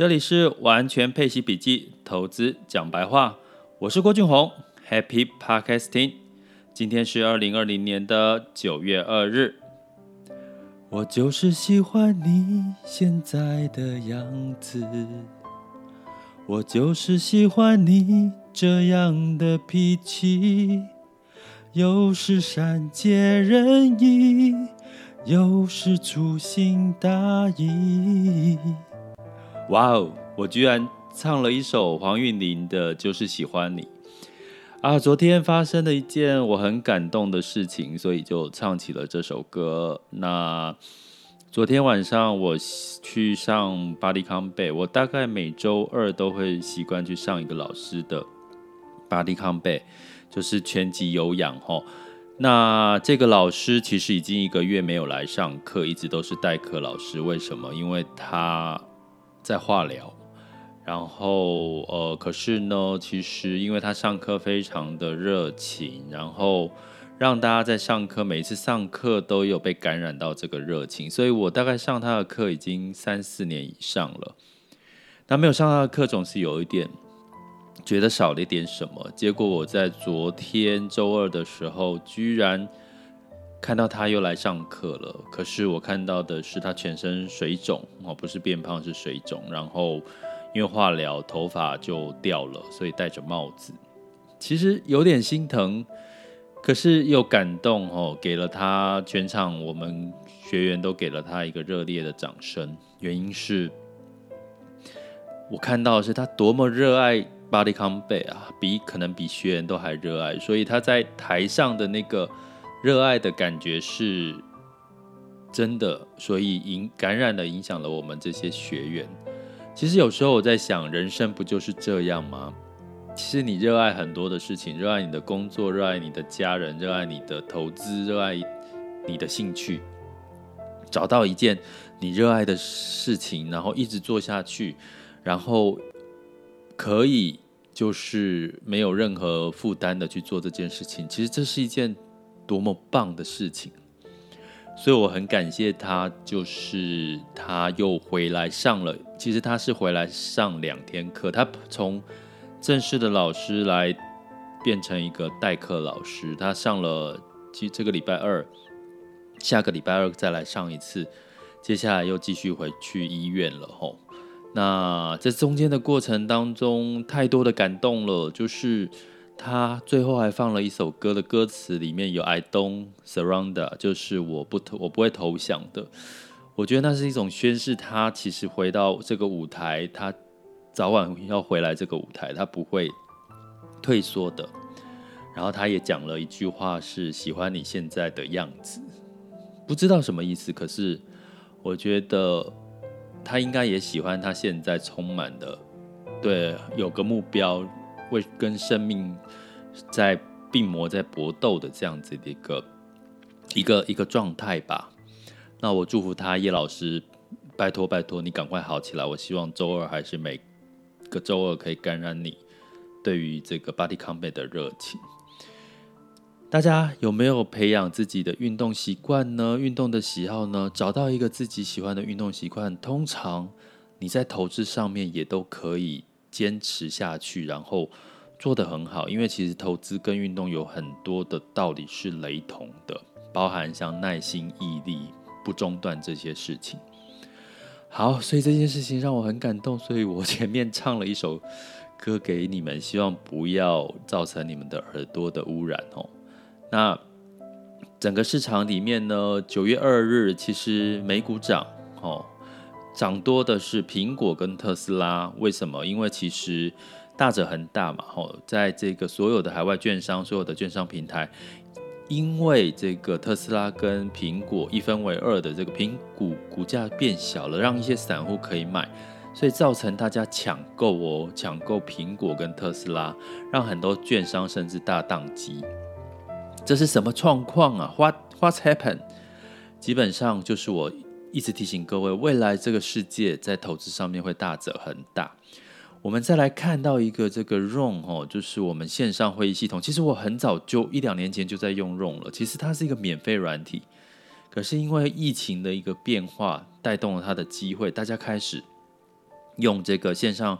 这里是完全配息笔记投资讲白话，我是郭俊宏，Happy Podcasting。今天是二零二零年的九月二日。我就是喜欢你现在的样子，我就是喜欢你这样的脾气，有时善解人意，有时粗心大意。哇哦！我居然唱了一首黄韵玲的《就是喜欢你》啊！昨天发生了一件我很感动的事情，所以就唱起了这首歌。那昨天晚上我去上巴迪康贝我大概每周二都会习惯去上一个老师的巴迪康贝就是全集有氧吼。那这个老师其实已经一个月没有来上课，一直都是代课老师。为什么？因为他。在化疗，然后呃，可是呢，其实因为他上课非常的热情，然后让大家在上课，每一次上课都有被感染到这个热情，所以我大概上他的课已经三四年以上了。但没有上他的课，总是有一点觉得少了一点什么。结果我在昨天周二的时候，居然。看到他又来上课了，可是我看到的是他全身水肿哦，不是变胖，是水肿。然后因为化疗，头发就掉了，所以戴着帽子。其实有点心疼，可是又感动哦，给了他全场我们学员都给了他一个热烈的掌声。原因是，我看到的是他多么热爱巴利康贝啊，比可能比学员都还热爱，所以他在台上的那个。热爱的感觉是真的，所以影感染了，影响了我们这些学员。其实有时候我在想，人生不就是这样吗？其实你热爱很多的事情，热爱你的工作，热爱你的家人，热爱你的投资，热爱你的兴趣，找到一件你热爱的事情，然后一直做下去，然后可以就是没有任何负担的去做这件事情。其实这是一件。多么棒的事情，所以我很感谢他，就是他又回来上了。其实他是回来上两天课，他从正式的老师来变成一个代课老师。他上了，其实这个礼拜二，下个礼拜二再来上一次，接下来又继续回去医院了。吼，那这中间的过程当中，太多的感动了，就是。他最后还放了一首歌的歌词，里面有 "I don't surrender"，就是我不投，我不会投降的。我觉得那是一种宣示，他其实回到这个舞台，他早晚要回来这个舞台，他不会退缩的。然后他也讲了一句话，是喜欢你现在的样子，不知道什么意思，可是我觉得他应该也喜欢他现在充满的，对，有个目标。会跟生命在病魔在搏斗的这样子的一个一个一个状态吧。那我祝福他叶老师，拜托拜托你赶快好起来。我希望周二还是每个周二可以感染你对于这个 Body Combat 的热情。大家有没有培养自己的运动习惯呢？运动的喜好呢？找到一个自己喜欢的运动习惯，通常你在投资上面也都可以。坚持下去，然后做得很好，因为其实投资跟运动有很多的道理是雷同的，包含像耐心、毅力、不中断这些事情。好，所以这件事情让我很感动，所以我前面唱了一首歌给你们，希望不要造成你们的耳朵的污染哦。那整个市场里面呢，九月二日其实美股涨哦。涨多的是苹果跟特斯拉，为什么？因为其实大者恒大嘛，吼，在这个所有的海外券商、所有的券商平台，因为这个特斯拉跟苹果一分为二的这个苹股股价变小了，让一些散户可以买，所以造成大家抢购哦，抢购苹果跟特斯拉，让很多券商甚至大宕机。这是什么状况啊？What What's happened？基本上就是我。一直提醒各位，未来这个世界在投资上面会大者很大。我们再来看到一个这个 Room 哦，就是我们线上会议系统。其实我很早就一两年前就在用 Room 了。其实它是一个免费软体，可是因为疫情的一个变化，带动了它的机会，大家开始用这个线上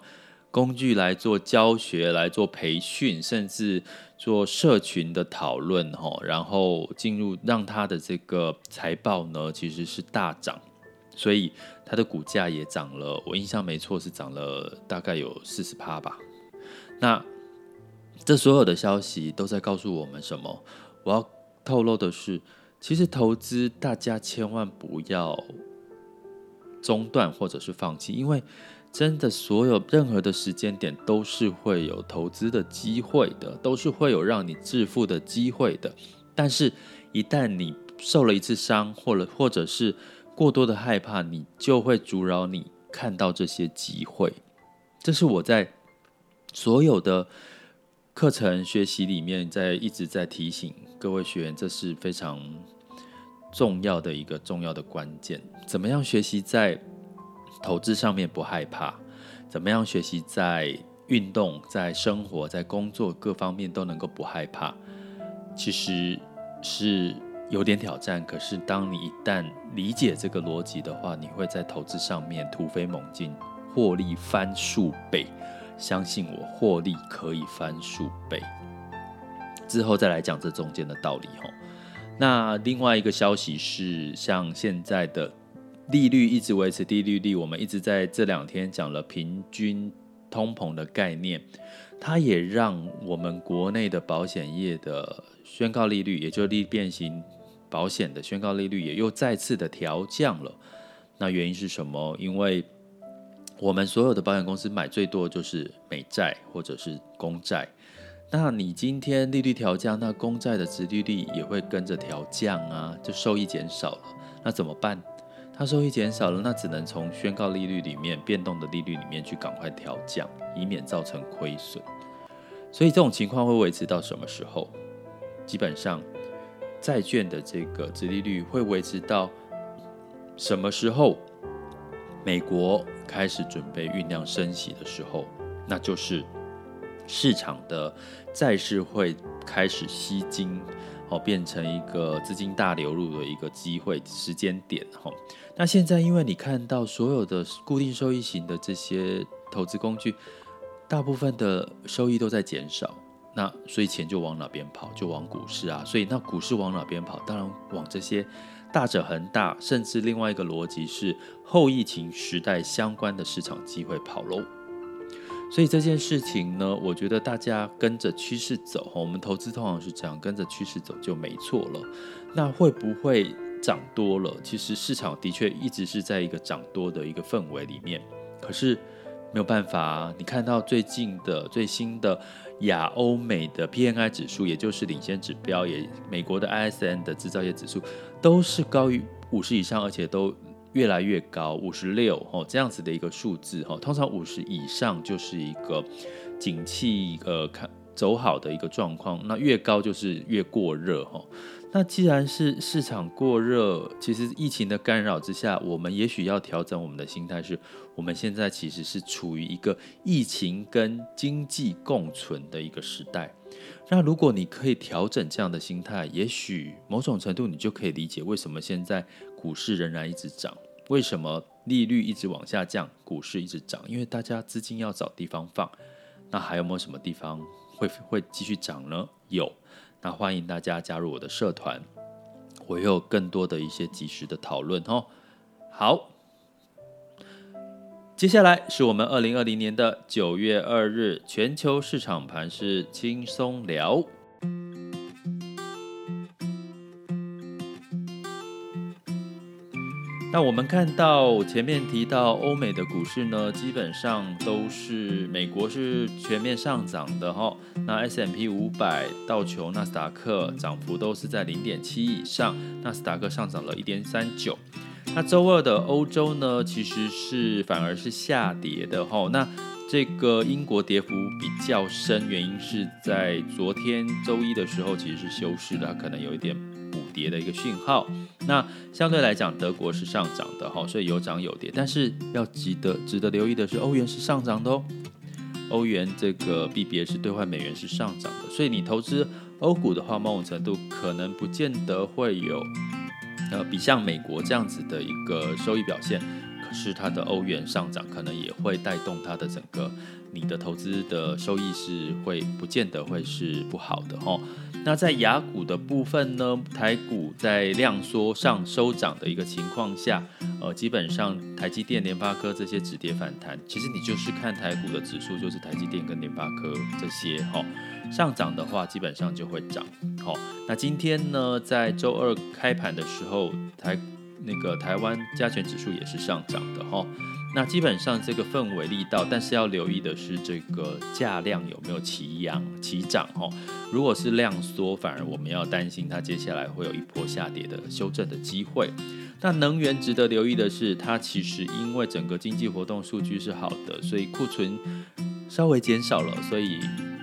工具来做教学、来做培训，甚至做社群的讨论，哈，然后进入让他的这个财报呢，其实是大涨，所以它的股价也涨了。我印象没错，是涨了大概有四十趴吧。那这所有的消息都在告诉我们什么？我要透露的是，其实投资大家千万不要中断或者是放弃，因为真的所有任何的时间点都是会有投资的机会的，都是会有让你致富的机会的。但是，一旦你受了一次伤，或者或者是过多的害怕，你就会阻挠你看到这些机会。这是我在所有的。课程学习里面，在一直在提醒各位学员，这是非常重要的一个重要的关键。怎么样学习在投资上面不害怕？怎么样学习在运动、在生活、在工作各方面都能够不害怕？其实是有点挑战。可是当你一旦理解这个逻辑的话，你会在投资上面突飞猛进，获利翻数倍。相信我，获利可以翻数倍。之后再来讲这中间的道理吼。那另外一个消息是，像现在的利率一直维持低利率，我们一直在这两天讲了平均通膨的概念，它也让我们国内的保险业的宣告利率，也就是利变型保险的宣告利率，也又再次的调降了。那原因是什么？因为我们所有的保险公司买最多就是美债或者是公债，那你今天利率调降，那公债的殖利率也会跟着调降啊，就收益减少了，那怎么办？它收益减少了，那只能从宣告利率里面变动的利率里面去赶快调降，以免造成亏损。所以这种情况会维持到什么时候？基本上，债券的这个殖利率会维持到什么时候？美国开始准备酝酿升息的时候，那就是市场的债市会开始吸金，哦，变成一个资金大流入的一个机会时间点，哈。那现在因为你看到所有的固定收益型的这些投资工具，大部分的收益都在减少，那所以钱就往哪边跑？就往股市啊。所以那股市往哪边跑？当然往这些。大者恒大，甚至另外一个逻辑是后疫情时代相关的市场机会跑喽。所以这件事情呢，我觉得大家跟着趋势走，我们投资通常是这样，跟着趋势走就没错了。那会不会涨多了？其实市场的确一直是在一个涨多的一个氛围里面，可是没有办法。你看到最近的最新的。亚欧美的 PNI 指数，也就是领先指标，也美国的 ISM 的制造业指数，都是高于五十以上，而且都越来越高，五十六哦，这样子的一个数字哈。通常五十以上就是一个景气呃看走好的一个状况，那越高就是越过热哈。那既然是市场过热，其实疫情的干扰之下，我们也许要调整我们的心态，是我们现在其实是处于一个疫情跟经济共存的一个时代。那如果你可以调整这样的心态，也许某种程度你就可以理解为什么现在股市仍然一直涨，为什么利率一直往下降，股市一直涨，因为大家资金要找地方放。那还有没有什么地方会会继续涨呢？有。那欢迎大家加入我的社团，我有更多的一些及时的讨论哦。好，接下来是我们二零二零年的九月二日全球市场盘是轻松聊。那我们看到前面提到欧美的股市呢，基本上都是美国是全面上涨的哈。那 S M P 五百、道琼、纳斯达克涨幅都是在零点七以上，纳斯达克上涨了一点三九。那周二的欧洲呢，其实是反而是下跌的哈。那这个英国跌幅比较深，原因是在昨天周一的时候其实是休市的，可能有一点。补跌的一个讯号，那相对来讲，德国是上涨的哈，所以有涨有跌。但是要记得值得留意的是，欧元是上涨的哦，欧元这个币别是兑换美元是上涨的，所以你投资欧股的话，某种程度可能不见得会有呃比像美国这样子的一个收益表现。可是它的欧元上涨，可能也会带动它的整个你的投资的收益是会不见得会是不好的哦。那在雅股的部分呢，台股在量缩上收涨的一个情况下，呃，基本上台积电、联发科这些止跌反弹，其实你就是看台股的指数，就是台积电跟联发科这些哈、哦、上涨的话，基本上就会涨。好、那今天呢，在周二开盘的时候，台那个台湾加权指数也是上涨的哈。哦那基本上这个氛围力道，但是要留意的是这个价量有没有齐扬齐涨哦。如果是量缩，反而我们要担心它接下来会有一波下跌的修正的机会。那能源值得留意的是，它其实因为整个经济活动数据是好的，所以库存稍微减少了，所以。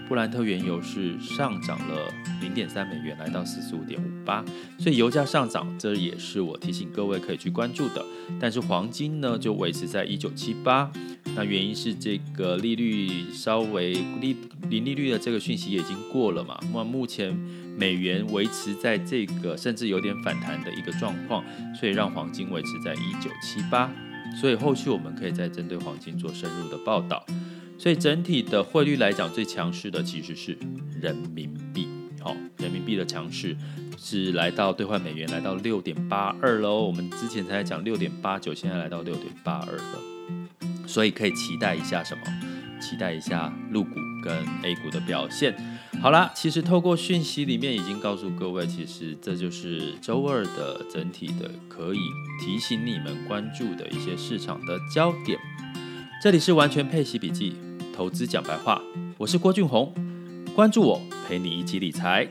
布兰特原油是上涨了零点三美元，来到四十五点五八，所以油价上涨，这也是我提醒各位可以去关注的。但是黄金呢，就维持在一九七八，那原因是这个利率稍微利零利率的这个讯息也已经过了嘛。那目前美元维持在这个甚至有点反弹的一个状况，所以让黄金维持在一九七八。所以后续我们可以再针对黄金做深入的报道。所以整体的汇率来讲，最强势的其实是人民币。好，人民币的强势是来到兑换美元来到六点八二喽。我们之前才讲六点八九，现在来到六点八二了。所以可以期待一下什么？期待一下陆股跟 A 股的表现。好啦，其实透过讯息里面已经告诉各位，其实这就是周二的整体的可以提醒你们关注的一些市场的焦点。这里是完全配息笔记。投资讲白话，我是郭俊宏，关注我，陪你一起理财。